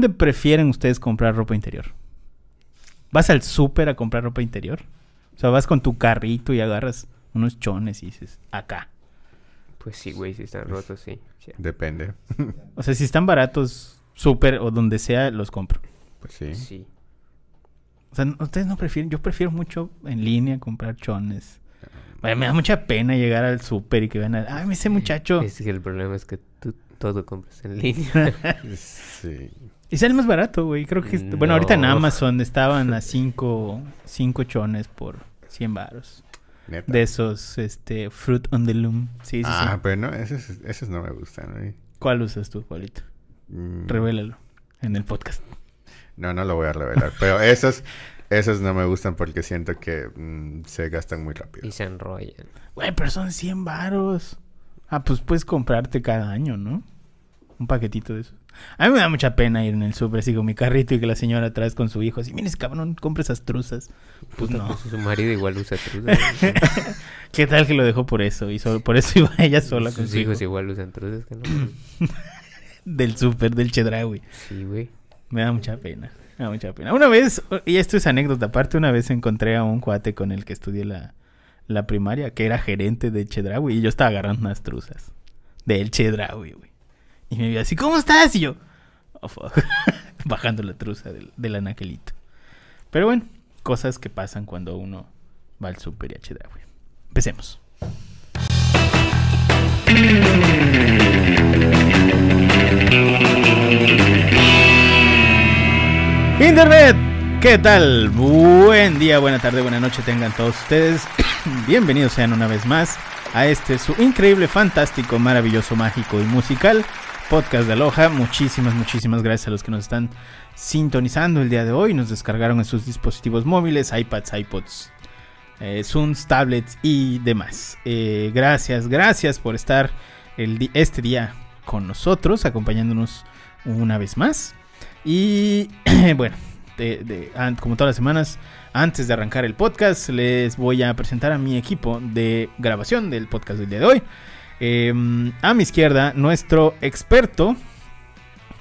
¿Dónde prefieren ustedes comprar ropa interior? ¿Vas al súper a comprar ropa interior? O sea, vas con tu carrito y agarras unos chones y dices, acá. Pues sí, güey, si están rotos, sí. sí. Depende. O sea, si están baratos, súper o donde sea, los compro. Pues sí. Sí. O sea, ustedes no prefieren, yo prefiero mucho en línea comprar chones. Vaya, me da mucha pena llegar al súper y que vean, a- ay, ese muchacho. Es que el problema es que tú todo compras en línea. Sí. Y sale más barato, güey. Creo que, bueno, ahorita en. Amazon estaban a 5 cinco chones por 100 baros. Neta. De esos, este, Fruit on the Loom. Sí, sí, ah, sí. pero no, esos, esos no me gustan. güey. ¿Cuál usas tú, Paulito? Mm, Revélalo en el podcast. No, no lo voy a revelar. Pero esos, esos no me gustan porque siento que mm, se gastan muy rápido. y se enrollan. Güey, pero son 100 varos. Ah, pues puedes comprarte cada año, ¿no? Un paquetito de eso. A mí me da mucha pena ir en el súper así con mi carrito y que la señora atrás con su hijo así, mires cabrón, compre esas truzas. Pues Puta, no. pues su marido igual usa truzas. ¿Qué tal que lo dejó por eso? Y solo, por eso iba ella sola con Sus su hijo. hijos igual usan truzas, que no. Del súper, del Chedraui. Sí, güey. Me da mucha pena. Me da mucha pena. Una vez, y esto es anécdota aparte, una vez encontré a un cuate con el que estudié la, la primaria, que era gerente de Chedraui, y yo estaba agarrando unas truzas del Chedraui, güey. Y me vio así, ¿cómo estás? Y yo, oh, bajando la truza del, del anaquelito. Pero bueno, cosas que pasan cuando uno va al súper y a Chedraui. Empecemos. Internet, ¿qué tal? Buen día, buena tarde, buena noche tengan todos ustedes. Bienvenidos sean una vez más a este su increíble, fantástico, maravilloso, mágico y musical podcast de Aloha. Muchísimas, muchísimas gracias a los que nos están sintonizando el día de hoy. Nos descargaron en sus dispositivos móviles, iPads, iPods, eh, Zooms, tablets y demás. Eh, gracias, gracias por estar el este día con nosotros, acompañándonos una vez más. Y bueno, como todas las semanas, antes de arrancar el podcast, les voy a presentar a mi equipo de grabación del podcast del día de hoy. Eh, a mi izquierda, nuestro experto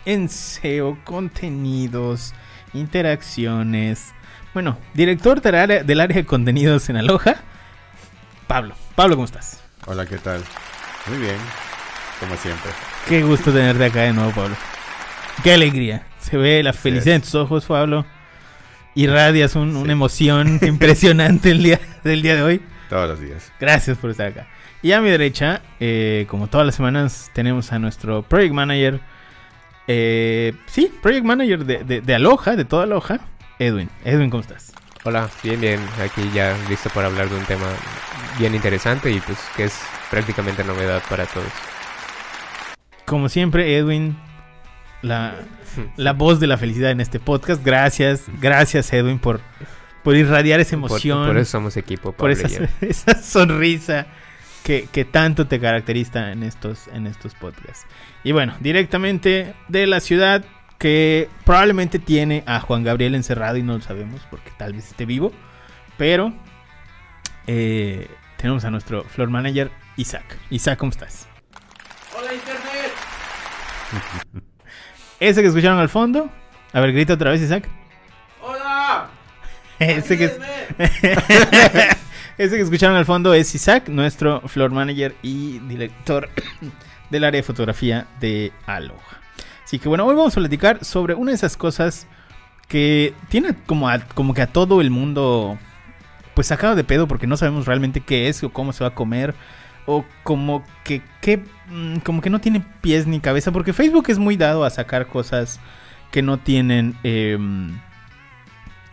en SEO, contenidos, interacciones. Bueno, director del área, del área de contenidos en Aloha, Pablo. Pablo, ¿cómo estás? Hola, ¿qué tal? Muy bien. Como siempre. Qué gusto tenerte acá de nuevo, Pablo. Qué alegría. Se ve la felicidad en tus ojos, Pablo. Irradias un- una emoción impresionante el día, del día de hoy. Todos los días. Gracias por estar acá. Y a mi derecha, eh, como todas las semanas, tenemos a nuestro Project Manager. eh, sí, Project Manager de, de, de Aloha, de toda Aloha, Edwin. Edwin, ¿cómo estás? Hola, bien, bien. Aquí ya listo para hablar de un tema bien interesante y pues que es prácticamente novedad para todos. Como siempre, Edwin, la, la voz de la felicidad en este podcast. Gracias, gracias, Edwin, por, por irradiar esa emoción. Por, eso somos equipo, por Pablo esa sonrisa que, que tanto te caracteriza en estos, en estos podcasts. Y bueno, directamente de la ciudad que probablemente tiene a Juan Gabriel encerrado y no lo sabemos porque tal vez esté vivo. Pero eh, tenemos a nuestro floor manager Isaac. Isaac, ¿cómo estás? Hola Internet. Ese que escucharon al fondo. A ver, grita otra vez, Isaac. Hola. Ese que. Ese que escucharon al fondo es Isaac, nuestro floor manager y director del área de fotografía de Aloha. Así que bueno, hoy vamos a platicar sobre una de esas cosas que tiene como, como que a todo el mundo pues sacado de pedo porque no sabemos realmente qué es o cómo se va a comer o como que, que, mm, como que no tiene pies ni cabeza porque Facebook es muy dado a sacar cosas que no tienen em,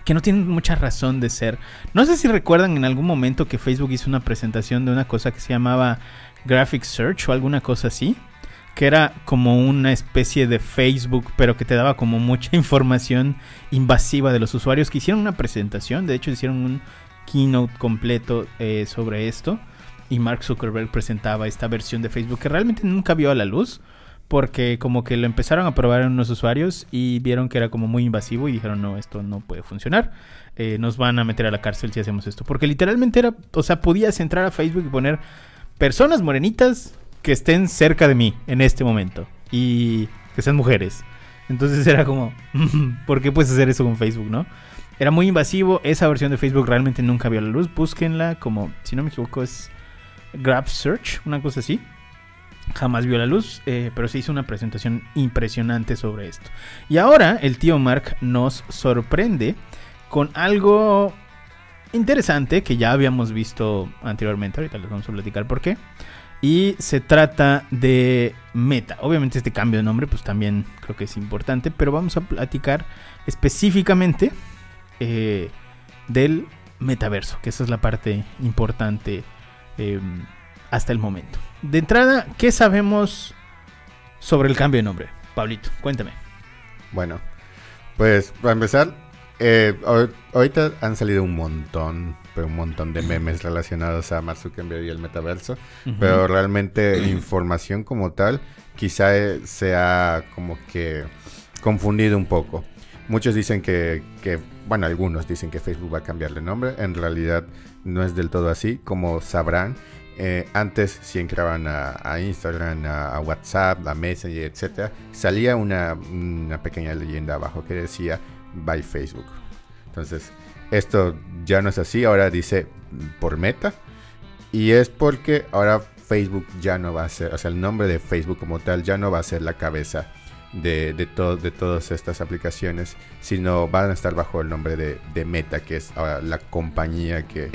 que no tienen mucha razón de ser. No sé si recuerdan en algún momento que Facebook hizo una presentación de una cosa que se llamaba Graphic Search o alguna cosa así. Que era como una especie de Facebook, pero que te daba como mucha información invasiva de los usuarios. Que hicieron una presentación, de hecho hicieron un keynote completo eh, sobre esto. Y Mark Zuckerberg presentaba esta versión de Facebook que realmente nunca vio a la luz. Porque como que lo empezaron a probar en unos usuarios y vieron que era como muy invasivo y dijeron, no, esto no puede funcionar. Eh, nos van a meter a la cárcel si hacemos esto. Porque literalmente era, o sea, podías entrar a Facebook y poner personas morenitas que estén cerca de mí en este momento. Y que sean mujeres. Entonces era como, ¿por qué puedes hacer eso con Facebook, no? Era muy invasivo. Esa versión de Facebook realmente nunca vio la luz. Búsquenla como, si no me equivoco, es Grab Search, una cosa así. Jamás vio la luz, eh, pero se hizo una presentación impresionante sobre esto. Y ahora el tío Mark nos sorprende con algo interesante que ya habíamos visto anteriormente. Ahorita les vamos a platicar por qué. Y se trata de Meta. Obviamente este cambio de nombre pues también creo que es importante, pero vamos a platicar específicamente eh, del metaverso, que esa es la parte importante eh, hasta el momento. De entrada, ¿qué sabemos sobre el cambio de nombre? Pablito, cuéntame. Bueno, pues para empezar, eh, ahor- ahorita han salido un montón, pero un montón de memes relacionados a Mark Zuckerberg y el metaverso, pero realmente información como tal quizá eh, sea como que confundido un poco. Muchos dicen que, que, bueno, algunos dicen que Facebook va a cambiar de nombre, en realidad no es del todo así, como sabrán. Eh, antes, si entraban a, Instagram, a, WhatsApp, a Messenger, etcétera, salía una, pequeña leyenda abajo que decía by Facebook. Entonces, esto ya no es así, ahora dice por meta. Y es porque ahora Facebook ya no va a ser, o sea, el nombre de Facebook como tal ya no va a ser la cabeza de, de, to- de todas estas aplicaciones, sino van a estar bajo el nombre de, de Meta, que es ahora la compañía que,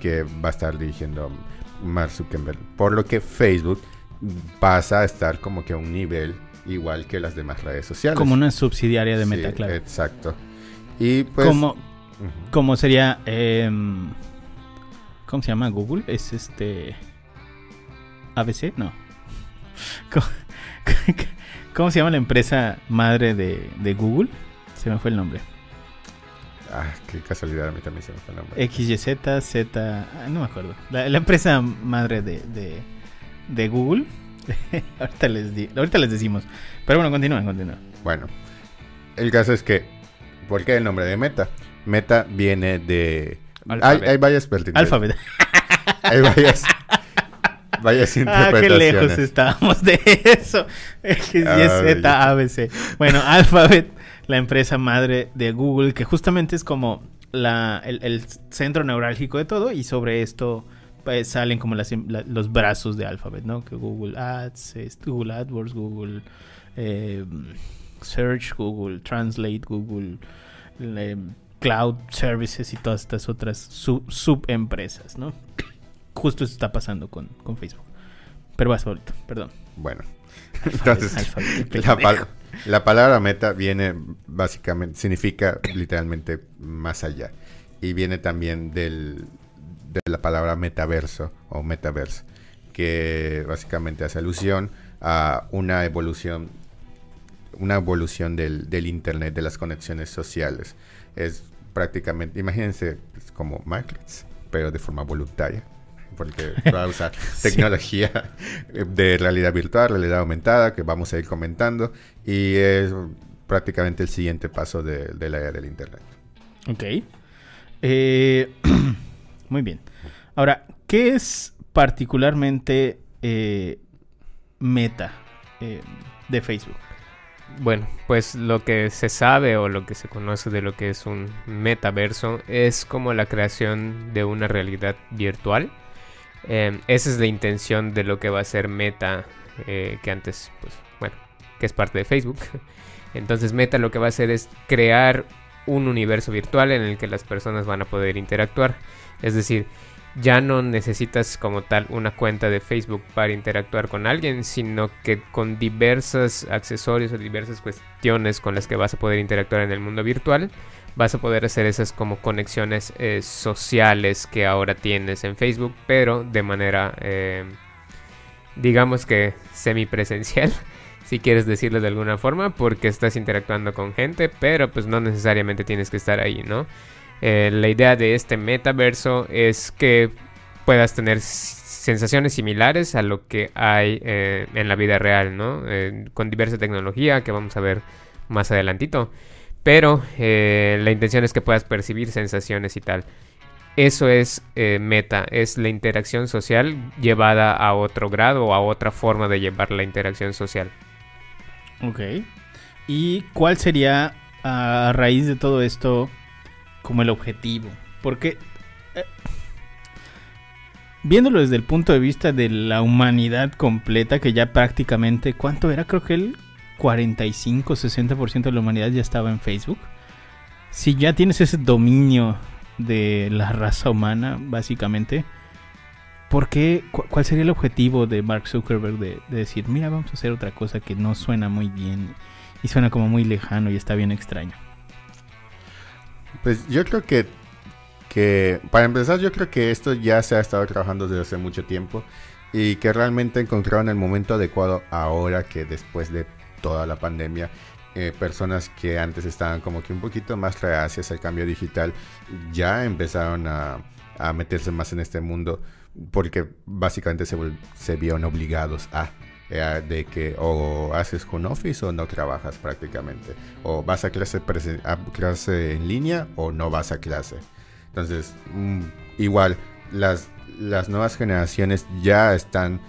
que va a estar dirigiendo Mark Zuckerberg. Por lo que Facebook pasa a estar como que a un nivel igual que las demás redes sociales. Como una subsidiaria de Sí, Meta, claro. Exacto. Y pues... como, ujú. como sería... em, ¿Cómo se llama Google? Es este... ABC, no. ¿Cómo, cómo se llama la empresa madre de, de Google? Se me fue el nombre. Ah, qué casualidad, a mí también se me fue el nombre. XYZ, Z, ah, no me acuerdo. La, la empresa madre de, de, de Google. ahorita, les di- ahorita les decimos. Pero bueno, continúen, continúen. Bueno, el caso es que, ¿por qué el nombre de Meta? Meta viene de... Hay, hay varias vertientes. Alphabet. Hay varias, varias Ah, qué interpretaciones. lejos estábamos de eso. XYZ, Ah, ABC. Bueno, Alphabet, la empresa madre de Google, que justamente es como la, el, el centro neurálgico de todo, y sobre esto pues, salen como las- la- los brazos de Alphabet, ¿no? Que Google Ads, Google AdWords, Google eh, Search, Google Translate, Google eh, Cloud Services y todas estas otras sub- subempresas, ¿no? Justo eso está pasando con, con Facebook. Pero vas ahorita, perdón. Bueno, Alphabet, entonces, Alphabet, la. La palabra meta viene básicamente, significa literalmente más allá. Y viene también del, de la palabra metaverso o metaverse, que básicamente hace alusión a una evolución, una evolución del, del internet, de las conexiones sociales. Es prácticamente, imagínense, es como Markets, pero de forma voluntaria. Porque va a usar Sí. tecnología de realidad virtual, realidad aumentada, que vamos a ir comentando. Y es prácticamente el siguiente paso de, de la era del Internet. Ok. Eh, muy bien. Ahora, ¿qué es particularmente eh, meta eh, de Facebook? Bueno, pues lo que se sabe o lo que se conoce de lo que es un metaverso es como la creación de una realidad virtual. Eh, esa es la intención de lo que va a ser Meta, eh, que antes, pues, bueno, que es parte de Facebook. Entonces Meta lo que va a hacer es crear un universo virtual en el que las personas van a poder interactuar. Es decir, ya no necesitas como tal una cuenta de Facebook para interactuar con alguien, sino que con diversos accesorios o diversas cuestiones con las que vas a poder interactuar en el mundo virtual, vas a poder hacer esas como conexiones eh, sociales que ahora tienes en Facebook, pero de manera, eh, digamos que semipresencial. Si quieres decirlo de alguna forma, porque estás interactuando con gente, pero pues no necesariamente tienes que estar ahí, ¿no? Eh, la idea de este metaverso es que puedas tener sensaciones similares a lo que hay en la vida real, ¿no? Con diversa tecnología que vamos a ver más adelantito. Pero eh, la intención es que puedas percibir sensaciones y tal. Eso es eh, meta, es la interacción social llevada a otro grado o a otra forma de llevar la interacción social. Ok. ¿Y cuál sería a raíz de todo esto como el objetivo? Porque eh, viéndolo desde el punto de vista de la humanidad completa, que ya prácticamente, ¿cuánto era? Creo que el 45-60% de la humanidad ya estaba en Facebook. Si ya tienes ese dominio de la raza humana, básicamente, ¿por qué? cu- ¿Cuál sería el objetivo de Mark Zuckerberg de, de decir, mira, vamos a hacer otra cosa que no suena muy bien y suena como muy lejano y está bien extraño? Pues yo creo que, que, para empezar, yo creo que esto ya se ha estado trabajando desde hace mucho tiempo y que realmente encontraron el momento adecuado ahora que después de toda la pandemia, eh, personas que antes estaban como que un poquito más reacias al cambio digital ya empezaron a, a meterse más en este mundo porque básicamente se, se vieron obligados a eh, de que o haces home office o no trabajas prácticamente o vas a clase, a clase en línea o no vas a clase. Entonces mm, igual las, las nuevas generaciones ya están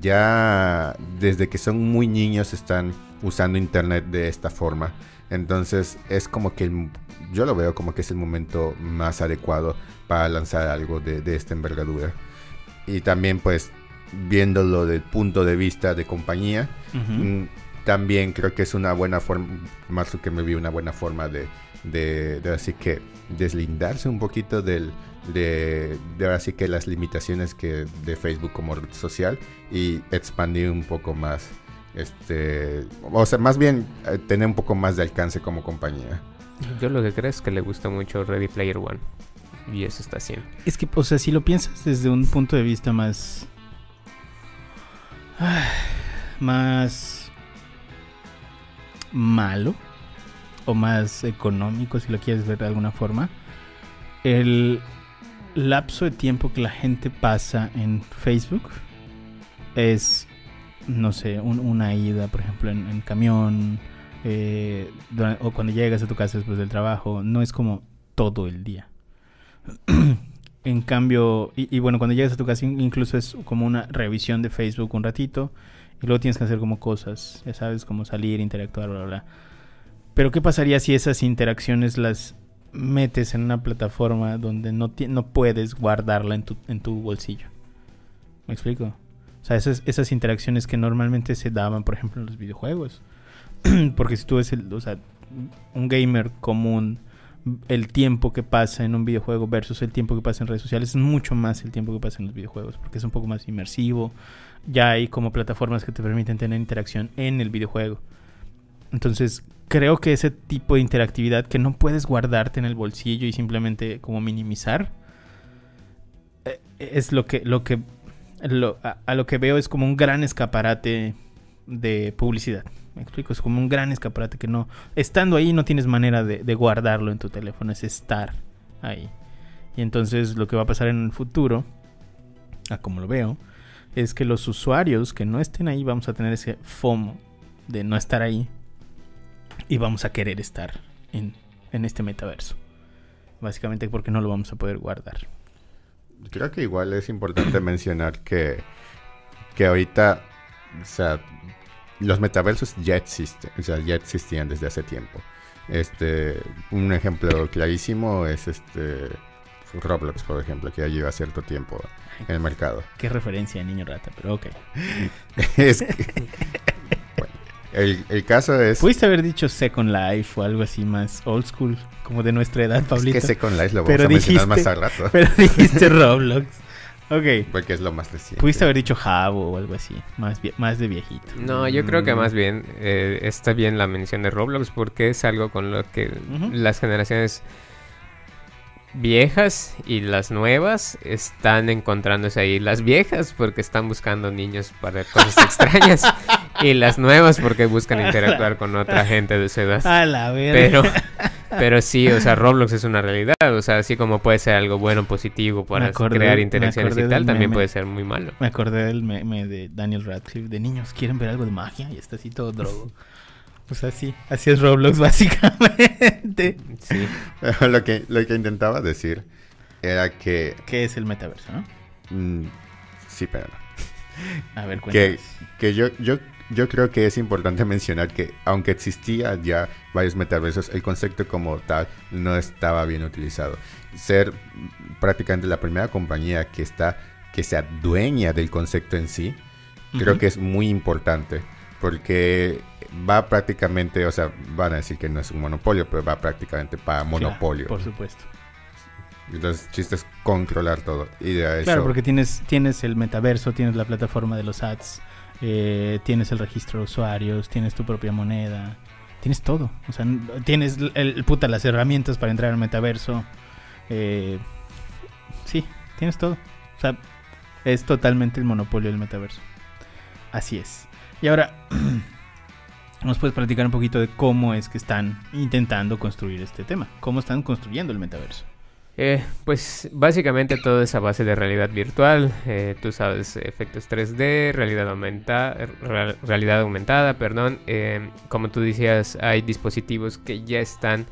ya desde que son muy niños están usando internet de esta forma. Entonces es como que el- yo lo veo como que es el momento más adecuado para lanzar algo de, de esta envergadura. Y también pues viéndolo del punto de vista de compañía Mm, también creo que es una buena forma, más que me vi una buena forma de, de, de así que deslindarse un poquito del, de, de ahora sí que las limitaciones que de Facebook como red social y expandir un poco más, este, o sea, más bien eh, tener un poco más de alcance como compañía. Yo lo que creo es que le gusta mucho Ready Player One. Y eso está haciendo. Es que, o sea, si lo piensas desde un punto de vista más. ah, más. malo. O más económico, si lo quieres ver de alguna forma. El lapso de tiempo que la gente pasa en Facebook es. No sé, un- una ida, por ejemplo, en, camión. eh, o cuando llegas a tu casa después del trabajo. No es como todo el día. en cambio, y, y bueno, cuando llegas a tu casa in- incluso es como una revisión de Facebook un ratito y luego tienes que hacer como cosas, ya sabes, como salir, interactuar, bla, bla, bla. Pero ¿qué pasaría si esas interacciones las metes en una plataforma donde no, no puedes guardarla en tu, en tu bolsillo? ¿Me explico? O sea, esas, esas interacciones que normalmente se daban, por ejemplo, en los videojuegos. Porque si tú ves el, o sea, un gamer común el tiempo que pasa en un videojuego versus el tiempo que pasa en redes sociales es mucho más el tiempo que pasa en los videojuegos porque es un poco más inmersivo. Ya hay como plataformas que te permiten tener interacción en el videojuego. Entonces, creo que ese tipo de interactividad que no puedes guardarte en el bolsillo y simplemente como minimizar eh, es lo que lo que lo- a, lo que veo es como un gran escaparate de publicidad. Me explico, es como un gran escaparate que no estando ahí no tienes manera de guardarlo en tu teléfono, es estar ahí. Y entonces lo que va a pasar en el futuro, a como lo veo, es que los usuarios que no estén ahí vamos a tener ese FOMO de no estar ahí y vamos a querer estar en, en este metaverso. Básicamente porque no lo vamos a poder guardar. Creo que igual es importante mencionar que, que ahorita, o sea, los metaversos ya existen, o sea, ya existían desde hace tiempo. Este, un ejemplo clarísimo es este Roblox, por ejemplo, que ya lleva cierto tiempo en el mercado. Qué referencia, niño rata, pero ok. es que- el, el caso es, Pudiste haber dicho Second Life o algo así más old school, como de nuestra edad, es Pablito. que Second Life lo vamos Pero a mencionar más dijiste- al rato, Pero dijiste Roblox. Ok. porque es lo más reciente. Pudiste haber dicho Jabo o algo así, más, más de viejito. No, yo creo que Mm. más bien eh, está bien la mención de Roblox porque es algo con lo que las generaciones viejas y las nuevas están encontrándose ahí. Las viejas porque están buscando niños para cosas extrañas y las nuevas porque buscan interactuar con otra gente de su edad. A la verga. Pero, pero sí, o sea, Roblox es una realidad. O sea, así como puede ser algo bueno, positivo para acordé- crear interacciones y tal, también meme. puede ser muy malo. Me acordé del meme de Daniel Radcliffe de niños, ¿quieren ver algo de magia? Y está así todo drogo. Pues así, así es Roblox básicamente. Sí. lo, que, lo que intentaba decir era que, ¿Qué es el metaverso, no? mm, sí, pero no. A ver, que, cuéntanos. que yo, yo, yo creo que es importante mencionar que aunque existía ya varios metaversos, el concepto como tal no estaba bien utilizado. Ser prácticamente la primera compañía que está que se adueña del concepto en sí, creo que es muy importante porque va prácticamente, o sea, van a decir que no es un monopolio, pero va prácticamente para monopolio. Claro, por supuesto. Entonces, el chiste es controlar todo. Y de eso, Claro, porque tienes, tienes el metaverso, tienes la plataforma de los ads, eh, tienes el registro de usuarios, tienes tu propia moneda, tienes todo. O sea, tienes el- puta, las herramientas para entrar al metaverso. eh, sí, tienes todo. O sea, es totalmente el monopolio del metaverso. Así es. Y ahora, ¿nos puedes platicar un poquito de cómo es que están intentando construir este tema? ¿Cómo están construyendo el metaverso? Eh, pues básicamente todo es a base de realidad virtual, eh, tú sabes, efectos 3D, realidad, aumenta, real- realidad aumentada, perdón. eh, como tú decías, hay dispositivos que ya están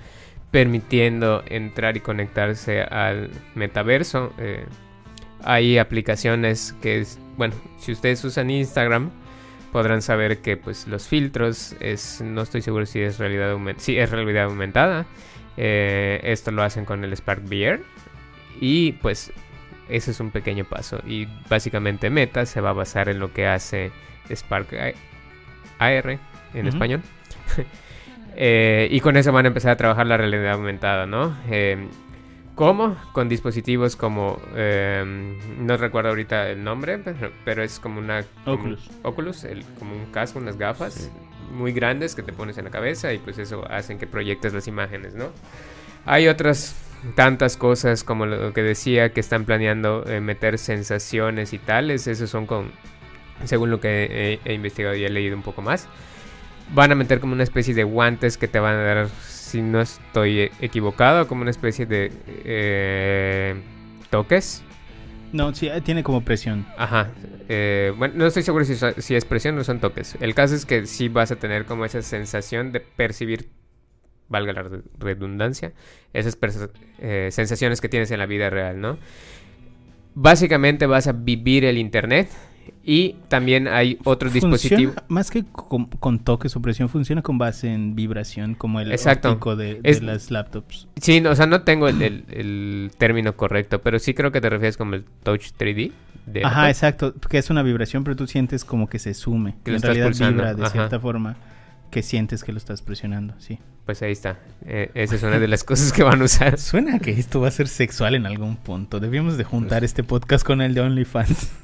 permitiendo entrar y conectarse al metaverso. eh, hay aplicaciones que, es, bueno, si ustedes usan Instagram, podrán saber que pues los filtros es, no estoy seguro si es realidad, sí, es realidad aumentada. Eh, esto lo hacen con el Spark VR. Y pues ese es un pequeño paso. Y básicamente Meta se va a basar en lo que hace Spark AR en español. Eh, y con eso van a empezar a trabajar la realidad aumentada, ¿no? Eh, ¿Cómo? Con dispositivos como... eh, no recuerdo ahorita el nombre, pero, pero es como una... como- Oculus. Oculus, el- como un casco, unas gafas muy grandes que te pones en la cabeza y pues eso hacen que proyectes las imágenes, ¿no? Hay otras tantas cosas como lo que decía que están planeando eh, meter sensaciones y tales, esos son con, según lo que he, investigado y he leído un poco más, van a meter como una especie de guantes que te van a dar, si no estoy e- equivocado, como una especie de eh, toques. No, sí, eh, tiene como presión. Ajá. eh, bueno, no estoy seguro si, es presión o son toques. El caso es que sí vas a tener como esa sensación de percibir, valga la re- redundancia, esas eh, sensaciones que tienes en la vida real, ¿no? Básicamente vas a vivir el internet y también hay otro Funciona dispositivo. Más que con, con toques o presión, funciona con base en vibración, como el Exacto. óptico de, de Es- las laptops. Sí, no, o sea, no tengo el, el- el término correcto, pero sí creo que te refieres como el Touch 3D. de Ajá, exacto, que es una vibración, pero tú sientes como que se sume. Que lo en realidad pulsando, vibra de ajá. cierta forma que sientes que lo estás presionando, sí. Pues ahí está. Eh, esa es una de las cosas que van a usar. Suena que esto va a ser sexual en algún punto. Debíamos de juntar este podcast con el de OnlyFans.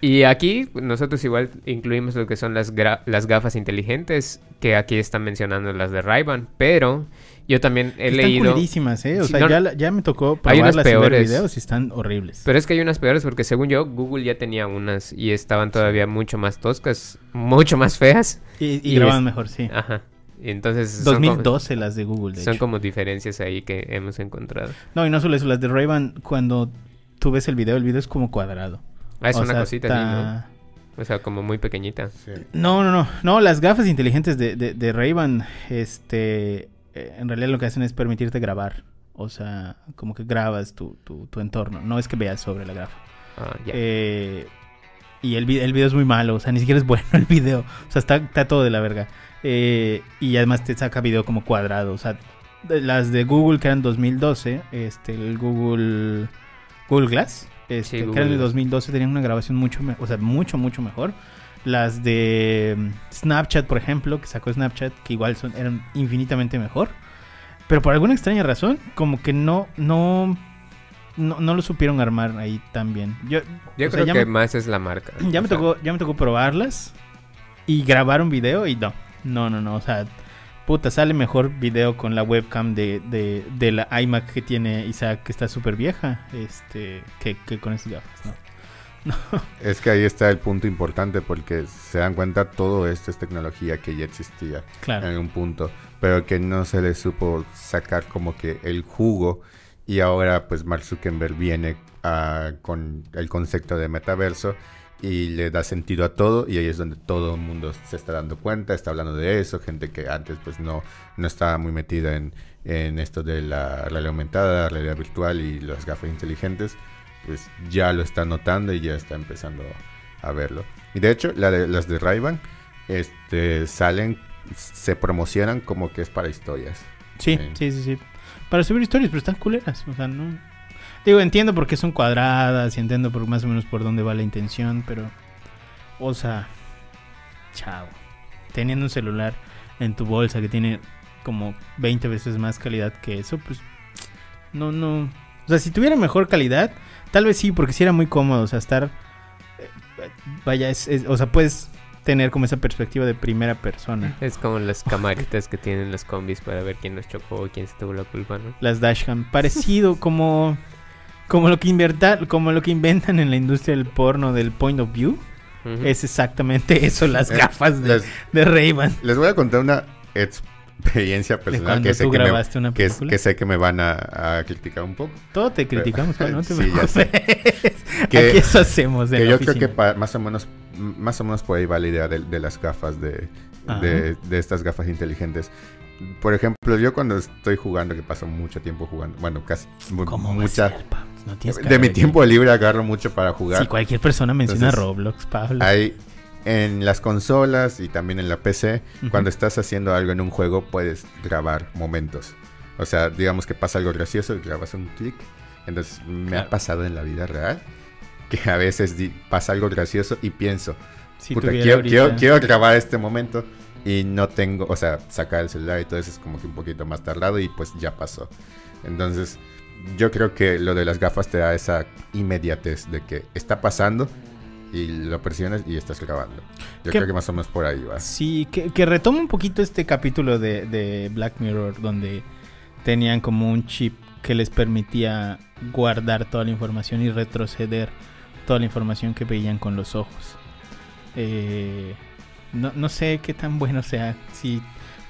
Y aquí nosotros igual incluimos lo que son las, las gafas inteligentes, que aquí están mencionando las de ray pero yo también he están leído... culerísimas, ¿eh? O Sí, sea, no, ya, ya me tocó hay unas probarlas y ver peores. videos y están horribles. Pero es que hay unas peores porque según yo, Google ya tenía unas y estaban todavía mucho más toscas, mucho más feas. y y es- mejor, sí. Ajá. Entonces son como, 2012 las de Google, de son hecho. como diferencias ahí que hemos encontrado. No, y no solo eso, las de ray cuando tú ves el video, el video es como cuadrado. Ah, es O una sea, cosita está- así, ¿no? O sea, como muy pequeñita. Sí. No, no, no. No, las gafas inteligentes de, de, de Ray-Ban, este, eh, en realidad lo que hacen es permitirte grabar. O sea, como que grabas tu, tu, tu entorno. No es que veas sobre la gafa. Ah, ya. Eh, y el, vi- el video es muy malo. O sea, ni siquiera es bueno el video. O sea, está, está todo de la verga. Eh, y además te saca video como cuadrado. O sea, de- las de Google que eran 2012, este, el Google, Google Glass, este, Sí, que Google eran de Glass. 2012, tenían una grabación mucho, o sea, mucho, mucho mejor. Las de mm, Snapchat, por ejemplo, que sacó Snapchat, que igual son, eran infinitamente mejor. Pero por alguna extraña razón, como que no, no, no, no lo supieron armar ahí tan bien. Yo, Yo sea, creo que me- más es la marca. ya me sea, tocó, ya me tocó probarlas y grabar un video y no, no, no, no, o sea, puta, sale mejor video con la webcam de, de, de la iMac que tiene Isaac, que está súper vieja, este, que, que con esas gafas, ¿no? Es que ahí está el punto importante porque se dan cuenta todo esto es tecnología que ya existía en Claro, algún punto, pero que no se le supo sacar como que el jugo y ahora pues Mark Zuckerberg viene ah, con el concepto de metaverso y le da sentido a todo y ahí es donde todo el mundo se está dando cuenta, está hablando de eso, gente que antes pues no, no estaba muy metida en, en esto de la realidad aumentada, la realidad virtual y las gafas inteligentes, pues ya lo está notando y ya está empezando a verlo. Y de hecho, la de, las de ray este, salen, se promocionan como que es para historias. Sí, Sí. sí, sí, sí. Para subir historias, pero están culeras. O sea, no. Digo, entiendo por qué son cuadradas y entiendo por más o menos por dónde va la intención, pero. O sea. Chao. Teniendo un celular en tu bolsa que tiene como 20 veces más calidad que eso, pues. No, no. O sea, si tuviera mejor calidad, tal vez sí, porque sí era muy cómodo. O sea, estar. eh, Vaya, es, es- o sea, puedes tener como esa perspectiva de primera persona. Es como las camaritas que tienen las combis para ver quién nos chocó o quién se tuvo la culpa, ¿no? las dashcam parecido como como lo que inventar como lo que inventan en la industria del porno del point of view es exactamente eso las Eh, gafas de, Les, de les voy a contar una experiencia personal que sé que, me, grabaste una que, película que sé que me van a, a criticar un poco. todo te criticamos Pablo, no te Sí, ya sé. preocupes Que- aquí eso hacemos en Que la yo creo que pa- más o menos más o menos por ahí va la idea de, de las gafas de, de, de estas gafas inteligentes. Por ejemplo, yo cuando estoy jugando, que paso mucho tiempo jugando, bueno, casi mu- ¿Cómo va a mucha? No tienes de mi tiempo libre agarro mucho para jugar. si cualquier persona menciona Entonces, Roblox Pablo Hay en las consolas y también en la PC, Ujú. cuando estás haciendo algo en un juego, puedes grabar momentos. O sea, digamos que pasa algo gracioso y grabas un clic. Entonces, me Claro. ha pasado en la vida real que a veces pasa algo gracioso y pienso, si puta, quiero, quiero- quiero grabar este momento y no tengo, o sea, sacar el celular y todo eso es como que un poquito más tardado y pues ya pasó. Entonces, yo creo que lo de las gafas te da esa inmediatez de que está pasando y lo presionas y estás grabando. Yo ¿Qué- creo que más o menos por ahí va. Sí, que, que retoma un poquito este capítulo de, de Black Mirror donde tenían como un chip que les permitía guardar toda la información y retroceder toda la información que veían con los ojos. Eh, no, no sé qué tan bueno sea si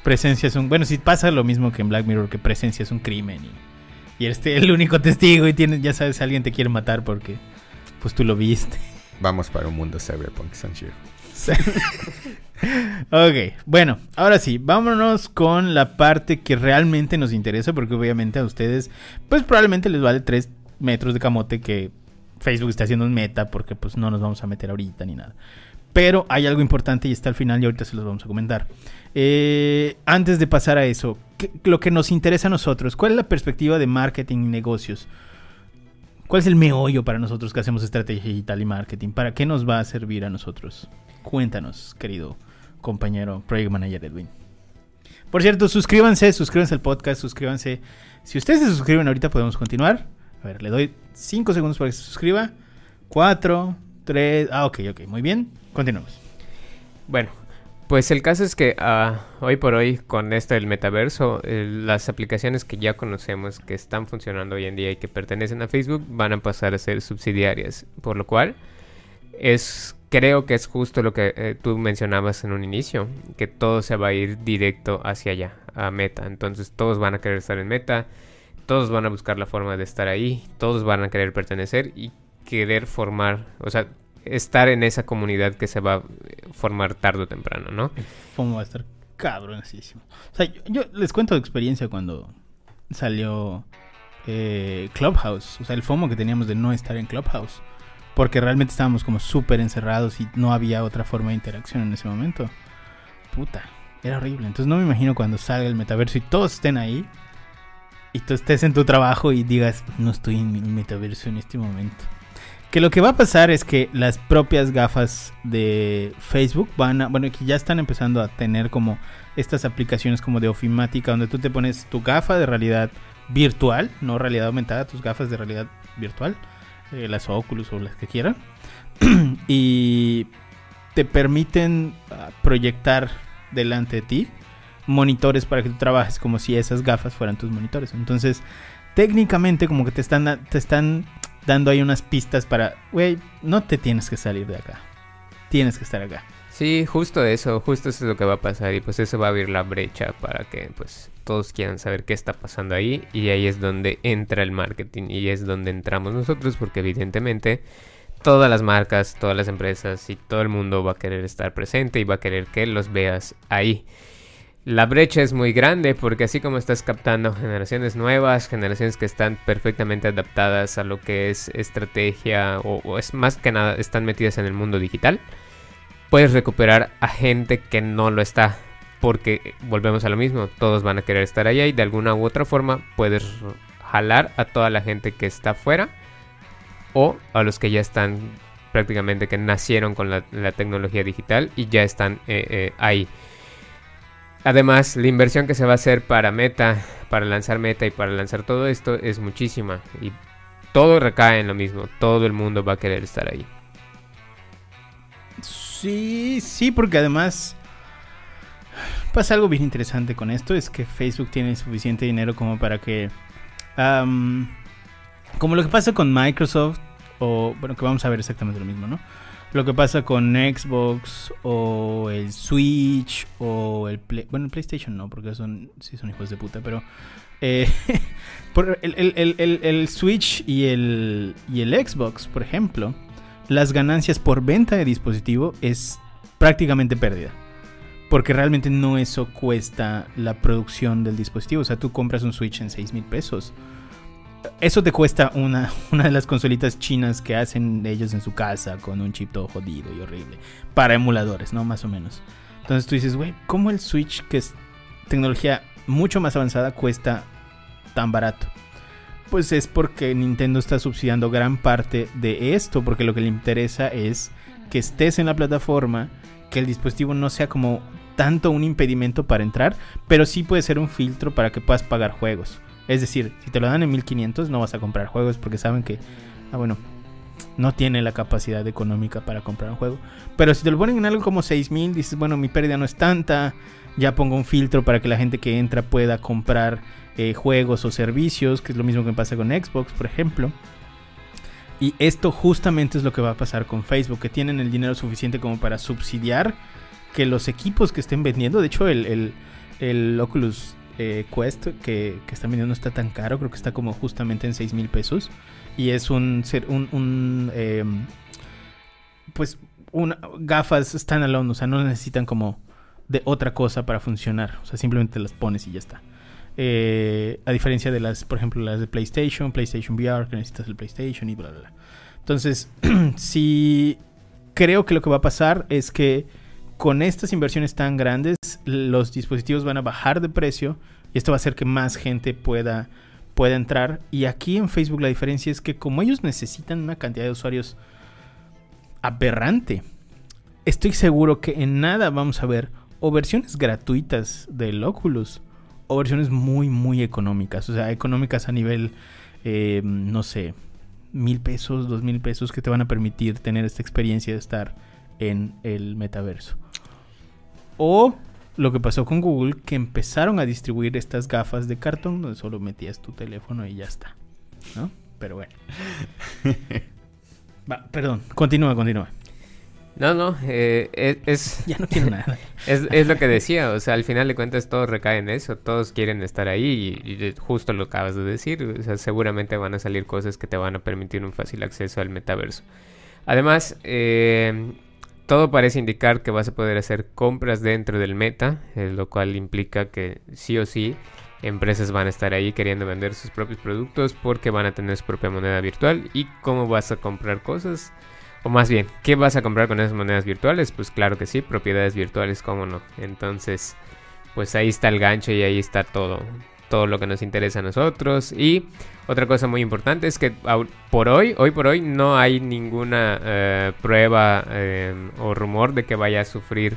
presencia es un... Bueno, si pasa lo mismo que en Black Mirror, que presencia es un crimen y, y eres el único testigo y tienes, ya sabes, alguien te quiere matar porque pues tú lo viste. Vamos para un mundo cyberpunk, Sanchiro. Sí. ok, bueno, ahora sí, vámonos con la parte que realmente nos interesa, porque obviamente a ustedes, pues probablemente les vale 3 metros de camote que Facebook está haciendo un meta, porque pues no nos vamos a meter ahorita ni nada. Pero hay algo importante y está al final y ahorita se los vamos a comentar. Eh, antes de pasar a eso, ¿qué- lo que nos interesa a nosotros, ¿cuál es la perspectiva de marketing y negocios? ¿Cuál es el meollo para nosotros que hacemos estrategia digital y marketing? ¿Para qué nos va a servir a nosotros? Cuéntanos, querido compañero Project Manager Edwin. Por cierto, suscríbanse, suscríbanse al podcast, suscríbanse. Si ustedes se suscriben ahorita podemos continuar. A ver, le doy 5 segundos para que se suscriba. 4, 3, ah, ok, ok, muy bien. Continuamos. Bueno, pues el caso es que ah, hoy por hoy con esto del metaverso, las aplicaciones que ya conocemos que están funcionando hoy en día y que pertenecen a Facebook van a pasar a ser subsidiarias, por lo cual es creo que es justo lo que eh, tú mencionabas en un inicio, que todo se va a ir directo hacia allá, a Meta. Entonces todos van a querer estar en Meta, todos van a buscar la forma de estar ahí, todos van a querer pertenecer y querer formar, o sea, estar en esa comunidad que se va a formar tarde o temprano, ¿no? El FOMO va a estar cabroncísimo. O sea, yo, yo les cuento de experiencia cuando salió eh, Clubhouse. O sea, el FOMO que teníamos de no estar en Clubhouse. Porque realmente estábamos como súper encerrados y no había otra forma de interacción en ese momento. Puta, era horrible. Entonces no me imagino cuando salga el metaverso y todos estén ahí. Y tú estés en tu trabajo y digas, no estoy en mi metaverso en este momento. Que lo que va a pasar es que las propias gafas de Facebook van a, bueno, que ya están empezando a tener como estas aplicaciones como de ofimática, donde tú te pones tu gafa de realidad virtual, no realidad aumentada, tus gafas de realidad virtual, eh, las Oculus o las que quieran, y te permiten ah, proyectar delante de ti monitores para que tú trabajes como si esas gafas fueran tus monitores. Entonces, técnicamente como que te están, te están dando ahí unas pistas para, güey, no te tienes que salir de acá. Tienes que estar acá. Sí, justo eso, justo eso es lo que va a pasar y pues eso va a abrir la brecha para que pues todos quieran saber qué está pasando ahí y ahí es donde entra el marketing y es donde entramos nosotros porque evidentemente todas las marcas, todas las empresas y todo el mundo va a querer estar presente y va a querer que los veas ahí. La brecha es muy grande porque así como estás captando generaciones nuevas, generaciones que están perfectamente adaptadas a lo que es estrategia o, es más que nada están metidas en el mundo digital, puedes recuperar a gente que no lo está. Porque volvemos a lo mismo, todos van a querer estar allá y de alguna u otra forma puedes jalar a toda la gente que está afuera o a los que ya están prácticamente que nacieron con la, la tecnología digital y ya están eh, eh, ahí. Además, la inversión que se va a hacer para Meta, para lanzar Meta y para lanzar todo esto es muchísima. Y todo recae en lo mismo. Todo el mundo va a querer estar ahí. Sí, sí, porque además pasa algo bien interesante con esto. Es que Facebook tiene suficiente dinero como para que... como lo que pasa con Microsoft, o bueno, que vamos a ver exactamente lo mismo, ¿no? Lo que pasa con Xbox o el Switch o el Play- bueno, el PlayStation no, porque son sí son hijos de puta, pero eh, el- el- el- el Switch y el y el Xbox, por ejemplo, las ganancias por venta de dispositivo es prácticamente pérdida. Porque realmente no eso cuesta la producción del dispositivo. O sea, tú compras un Switch en 6 mil pesos. Eso te cuesta una, una de las consolitas chinas que hacen ellos en su casa con un chip todo jodido y horrible. Para emuladores, ¿no? Más o menos. Entonces tú dices, güey, ¿cómo el Switch, que es tecnología mucho más avanzada, cuesta tan barato? Pues es porque Nintendo está subsidiando gran parte de esto, porque lo que le interesa es que estés en la plataforma, que el dispositivo no sea como tanto un impedimento para entrar, pero sí puede ser un filtro para que puedas pagar juegos. Es decir, si te lo dan en 1500 no vas a comprar juegos porque saben que, ah bueno, no tiene la capacidad económica para comprar un juego. Pero si te lo ponen en algo como 6000, dices, bueno, mi pérdida no es tanta, ya pongo un filtro para que la gente que entra pueda comprar eh, juegos o servicios, que es lo mismo que pasa con Xbox, por ejemplo. Y esto justamente es lo que va a pasar con Facebook, que tienen el dinero suficiente como para subsidiar que los equipos que estén vendiendo, de hecho el, el, el Oculus eh, Quest que, que están vendiendo no está tan caro, creo que está como justamente en 6 mil pesos. Y es un, un, un, eh, pues, una, gafas standalone, o sea, no necesitan como de otra cosa para funcionar, o sea, simplemente las pones y ya está. Eh, a diferencia de las, por ejemplo, las de PlayStation, PlayStation VR, que necesitas el PlayStation y bla, bla, bla. Entonces, sí, creo que lo que va a pasar es que con estas inversiones tan grandes, los dispositivos van a bajar de precio y esto va a hacer que más gente pueda, pueda entrar. Y aquí en Facebook la diferencia es que como ellos necesitan una cantidad de usuarios aberrante, estoy seguro que en nada vamos a ver o versiones gratuitas del Oculus o versiones muy, muy económicas. O sea, económicas a nivel, eh, no sé, mil pesos, dos mil pesos que te van a permitir tener esta experiencia de estar en el metaverso. O lo que pasó con Google, que empezaron a distribuir estas gafas de cartón donde solo metías tu teléfono y ya está. ¿No? Pero bueno. Va, perdón, continúa, continúa. No, no, eh, es, es, Ya no quiero nada. es, es lo que decía, o sea, al final de cuentas todo recae en eso, todos quieren estar ahí y, y justo lo acabas de decir, o sea, seguramente van a salir cosas que te van a permitir un fácil acceso al metaverso. Además, eh, todo parece indicar que vas a poder hacer compras dentro del meta, eh, lo cual implica que sí o sí empresas van a estar ahí queriendo vender sus propios productos porque van a tener su propia moneda virtual y cómo vas a comprar cosas. O más bien, ¿qué vas a comprar con esas monedas virtuales? Pues claro que sí, propiedades virtuales, cómo no. Entonces, pues ahí está el gancho y ahí está todo, todo lo que nos interesa a nosotros. Y otra cosa muy importante es que por hoy, hoy por hoy, no hay ninguna eh, prueba eh, o rumor de que vaya a sufrir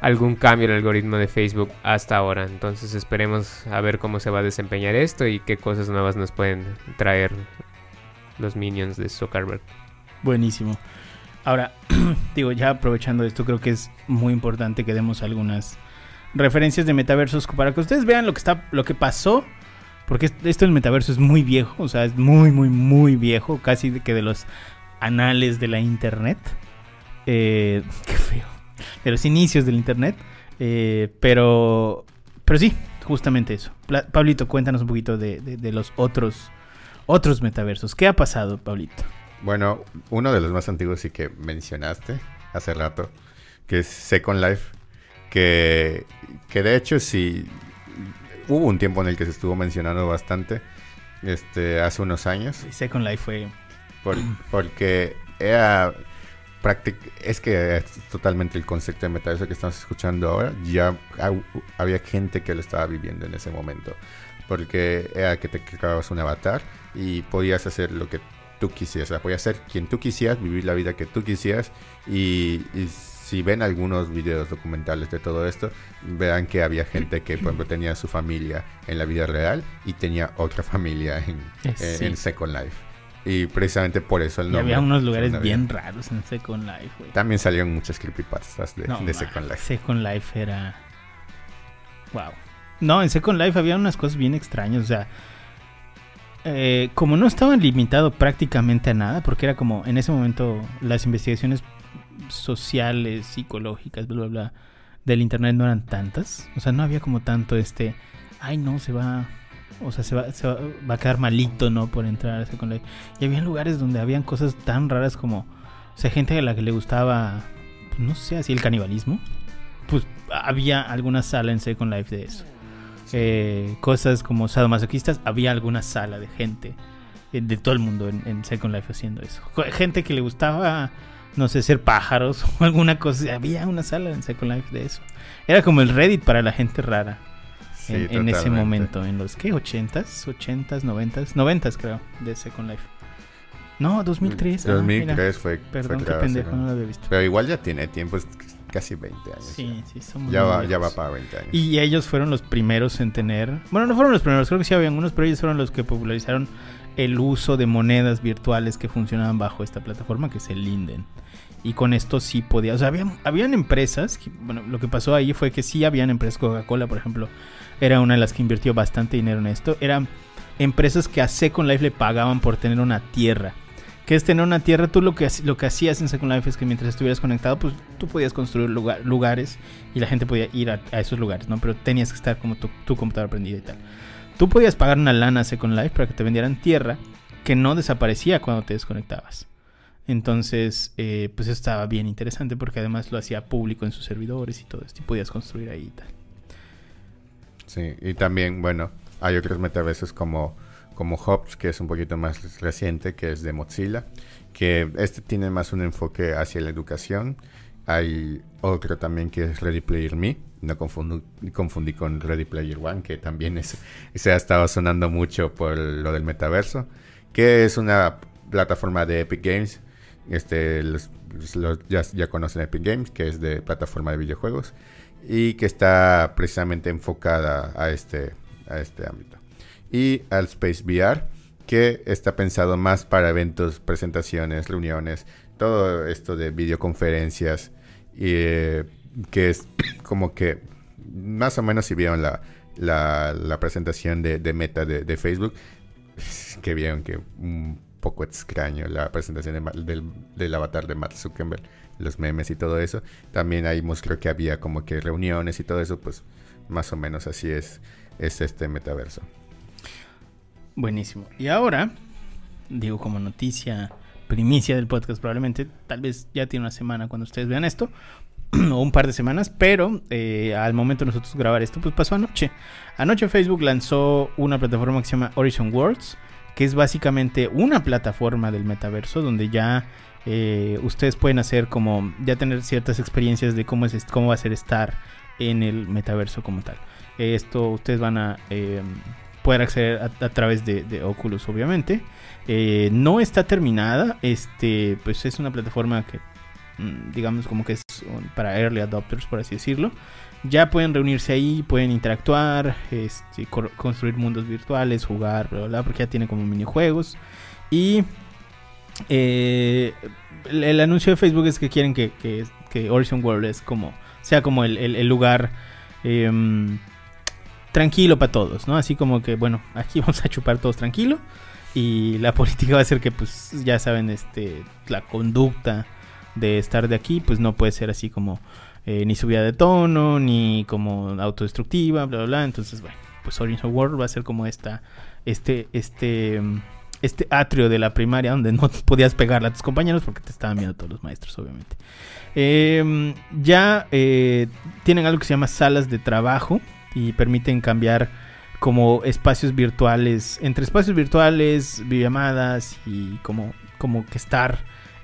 algún cambio el algoritmo de Facebook hasta ahora. Entonces esperemos a ver cómo se va a desempeñar esto y qué cosas nuevas nos pueden traer los minions de Zuckerberg. Buenísimo. Ahora, digo, ya aprovechando esto, creo que es muy importante que demos algunas referencias de metaversos para que ustedes vean lo que está, lo que pasó. Porque est- esto del metaverso es muy viejo, o sea, es muy, muy, muy viejo, casi que de los anales de la internet. Eh, qué feo. De los inicios del internet. Eh, pero, pero sí, justamente eso. Pablito, cuéntanos un poquito de, de- los otros, otros metaversos. ¿Qué ha pasado, Pablito? Bueno, uno de los más antiguos y que mencionaste hace rato, que es Second Life, que, que de hecho sí hubo un tiempo en el que se estuvo mencionando bastante, este, hace unos años, Second Life fue por- porque era, es que es totalmente el concepto de metaverso que estamos escuchando ahora. Ya ha- había gente que lo estaba viviendo en ese momento. Porque era que te creabas un avatar y podías hacer lo que tú quisieras. O sea, podías ser quien tú quisieras, vivir la vida que tú quisieras. Y, y si ven algunos videos documentales de todo esto, verán que había gente que, por ejemplo, tenía su familia en la vida real y tenía otra familia en, en- sí. en Second Life. Y precisamente por eso el Y nombre. había unos lugares bien raros en Second Life, güey. También salieron muchas creepypastas de, No, de ma, Second Life. Second Life era. Wow. No, en Second Life había unas cosas bien extrañas. O sea, eh, como no estaban limitado prácticamente a nada, porque era como en ese momento las investigaciones sociales, psicológicas, bla, bla, bla, del internet no eran tantas. O sea, no había como tanto este. Ay, no, se va. O sea, se va, se va, va a quedar malito, ¿no? Por entrar a Second Life. Y había lugares donde habían cosas tan raras como. O sea, gente a la que le gustaba. pues, no sé, así el canibalismo. Pues había alguna sala en Second Life de eso. Eh, cosas como sadomasoquistas, había alguna sala de gente eh, de todo el mundo en, en Second Life haciendo eso. Gente que le gustaba, no sé, ser pájaros o alguna cosa. Había una sala en Second Life de eso. Era como el Reddit para la gente rara Sí, en, en ese momento. En los, ¿qué? ¿80s? ¿80s? ¿90s? 90s creo, de Second Life. No, 2003. ah, 2003 mira. fue. Perdón, fue qué pendejo, Second no lo había visto. Pero igual ya tiene tiempo, es casi 20 años. Sí, sí, somos Ya va, ya va para 20 años. Y ellos fueron los primeros en tener. Bueno, no fueron los primeros, creo que sí habían unos, pero ellos fueron los que popularizaron el uso de monedas virtuales que funcionaban bajo esta plataforma, que es el Linden. Y con esto sí podía. O sea, habían, habían empresas. bueno, lo que pasó ahí fue que sí habían empresas. Coca-Cola, por ejemplo, era una de las que invirtió bastante dinero en esto. Eran empresas que a Second Life le pagaban por tener una tierra. Que es tener una tierra, tú lo que, lo que hacías en Second Life es que mientras estuvieras conectado, pues tú podías construir lugar- lugares y la gente podía ir a, a esos lugares, ¿no? Pero tenías que estar como tu, tu computadora prendida y tal. Tú podías pagar una lana a Second Life para que te vendieran tierra que no desaparecía cuando te desconectabas. Entonces, eh, pues estaba bien interesante porque además lo hacía público en sus servidores y todo esto. Y podías construir ahí y tal. Sí, y también, bueno, hay otros metaversos como, como Hops, que es un poquito más reciente, que es de Mozilla, que este tiene más un enfoque hacia la educación. Hay otro también que es Ready Player Me, no confundí con Ready Player One, que también es, se ha estado sonando mucho por lo del metaverso, que es una plataforma de Epic Games. Este, ya, ya conocen Epic Games, que es de plataforma de videojuegos y que está precisamente enfocada a este, a este ámbito. Y al Space VR, que está pensado más para eventos, presentaciones, reuniones, todo esto de videoconferencias, eh, que es como que más o menos si vieron la, la, presentación de, Meta de, Facebook, que vieron que un poco extraño la presentación de del, del avatar de Matt Zuckerberg, los memes y todo eso. También ahí mostró que había como que reuniones y todo eso, pues más o menos así es, es este metaverso. Buenísimo. Y ahora, digo como noticia, primicia del podcast probablemente, tal vez ya tiene una semana cuando ustedes vean esto, o un par de semanas, pero eh, al momento de nosotros grabar esto, pues pasó anoche. Anoche Facebook lanzó una plataforma que se llama Horizon Worlds, que es básicamente una plataforma del metaverso donde ya eh, ustedes pueden hacer como, ya tener ciertas experiencias de cómo, es, cómo va a ser estar en el metaverso como tal. Esto ustedes van a eh, poder acceder a, través de, Oculus, obviamente. Eh, no está terminada. Este, pues es una plataforma que, mm, digamos, como que es para early adopters, por así decirlo. Ya pueden reunirse ahí, pueden interactuar, este, construir mundos virtuales, jugar, bla, bla, porque ya tiene como minijuegos. Y eh, el, anuncio de Facebook es que quieren que, que, que World como, sea como el, el- el lugar em, tranquilo para todos, ¿no? Así como que, bueno, aquí vamos a chupar todos tranquilo. Y la política va a ser que, pues, ya saben, este, la conducta de estar de aquí, pues no puede ser así como eh, ni subida de tono, ni como autodestructiva, bla, bla, bla. Entonces, bueno, pues Horizon World va a ser como esta, este, este, este atrio de la primaria donde no podías pegarle a tus compañeros porque te estaban viendo todos los maestros, obviamente. Eh, ya eh, tienen algo que se llama salas de trabajo y permiten cambiar como espacios virtuales, entre espacios virtuales, videollamadas y como, como que estar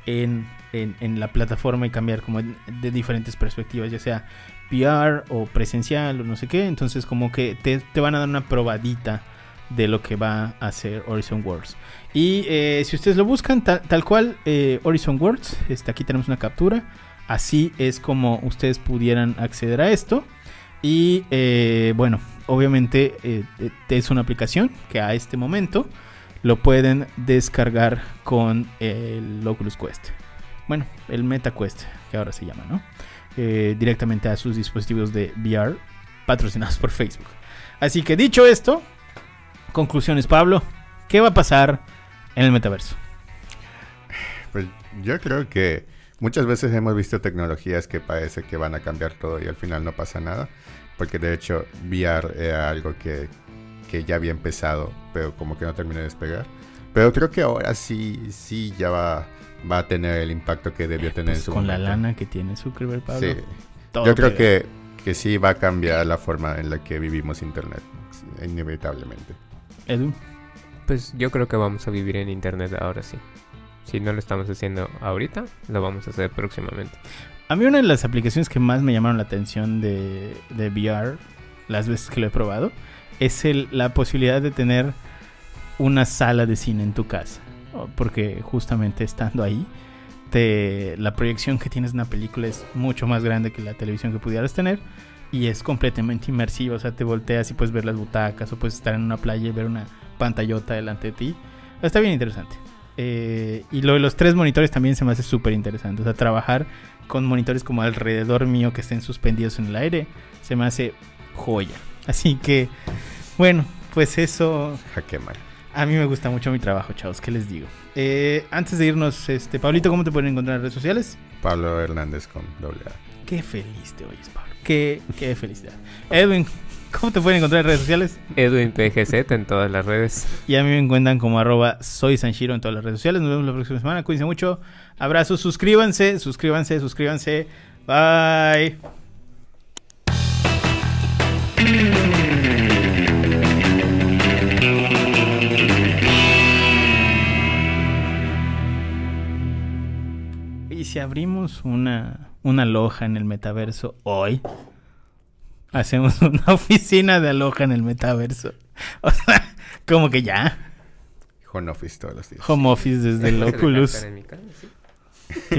en, en- la plataforma y cambiar como de diferentes perspectivas, ya sea VR o presencial o no sé qué. Entonces como que te, te van a dar una probadita de lo que va a hacer Horizon Worlds. Y eh, si ustedes lo buscan tal, tal cual, eh, Horizon Worlds, este, aquí tenemos una captura. Así es como ustedes pudieran acceder a esto. Y eh, bueno, obviamente eh, eh, es una aplicación que a este momento lo pueden descargar con el Oculus Quest. Bueno, el Meta Quest, que ahora se llama, ¿no? Directamente a sus dispositivos de VR patrocinados por Facebook. Así que dicho esto, conclusiones, Pablo. ¿Qué va a pasar en el metaverso? Pues yo creo que muchas veces hemos visto tecnologías que parece que van a cambiar todo y al final no pasa nada. Porque de hecho VR era algo que, que ya había empezado, pero como que no terminó de despegar. Pero creo que ahora sí, sí ya va, va a tener el impacto que debió tener en Pues su con la momento. lana que tiene Zuckerberg, Pablo. Sí. todo Yo creo que, que sí va a cambiar la forma en la que vivimos Internet, inevitablemente. Edu. Pues yo creo que vamos a vivir en internet ahora sí. Si no lo estamos haciendo ahorita, lo vamos a hacer próximamente. A mí una de las aplicaciones que más me llamaron la atención de, de VR, las veces que lo he probado, es el- la posibilidad de tener una sala de cine en tu casa. O- Porque justamente estando ahí, te, la proyección que tienes de una película es mucho más grande que la televisión que pudieras tener. Y es completamente inmersiva, o sea, te volteas y puedes ver las butacas o puedes estar en una playa y ver una pantallota delante de ti. Está bien interesante. Eh, y lo de los tres monitores también se me hace súper interesante. O sea, trabajar con monitores como alrededor mío que estén suspendidos en el aire, se me hace joya. Así que, bueno, pues eso Jaque mate. a mí me gusta mucho mi trabajo, chavos, ¿qué les digo? Eh, antes de irnos, este, Pablito, ¿cómo te pueden encontrar en redes sociales? Pablo Hernández con doble A. Qué feliz te oyes, Pablo. Qué, qué felicidad. Edwin, ¿cómo te pueden encontrar en redes sociales? Edwin PGZ en todas las redes. Y a mí me encuentran como arroba soy Sanshiro en todas las redes sociales. Nos vemos la próxima semana. Cuídense mucho. Abrazos, suscríbanse, suscríbanse, suscríbanse. Bye. Y si abrimos una, una loja en el metaverso hoy, hacemos una oficina de aloja en el metaverso. O sea, como que ya. Home Office todos los días. Home office desde el ¿Se le Oculus. Sí.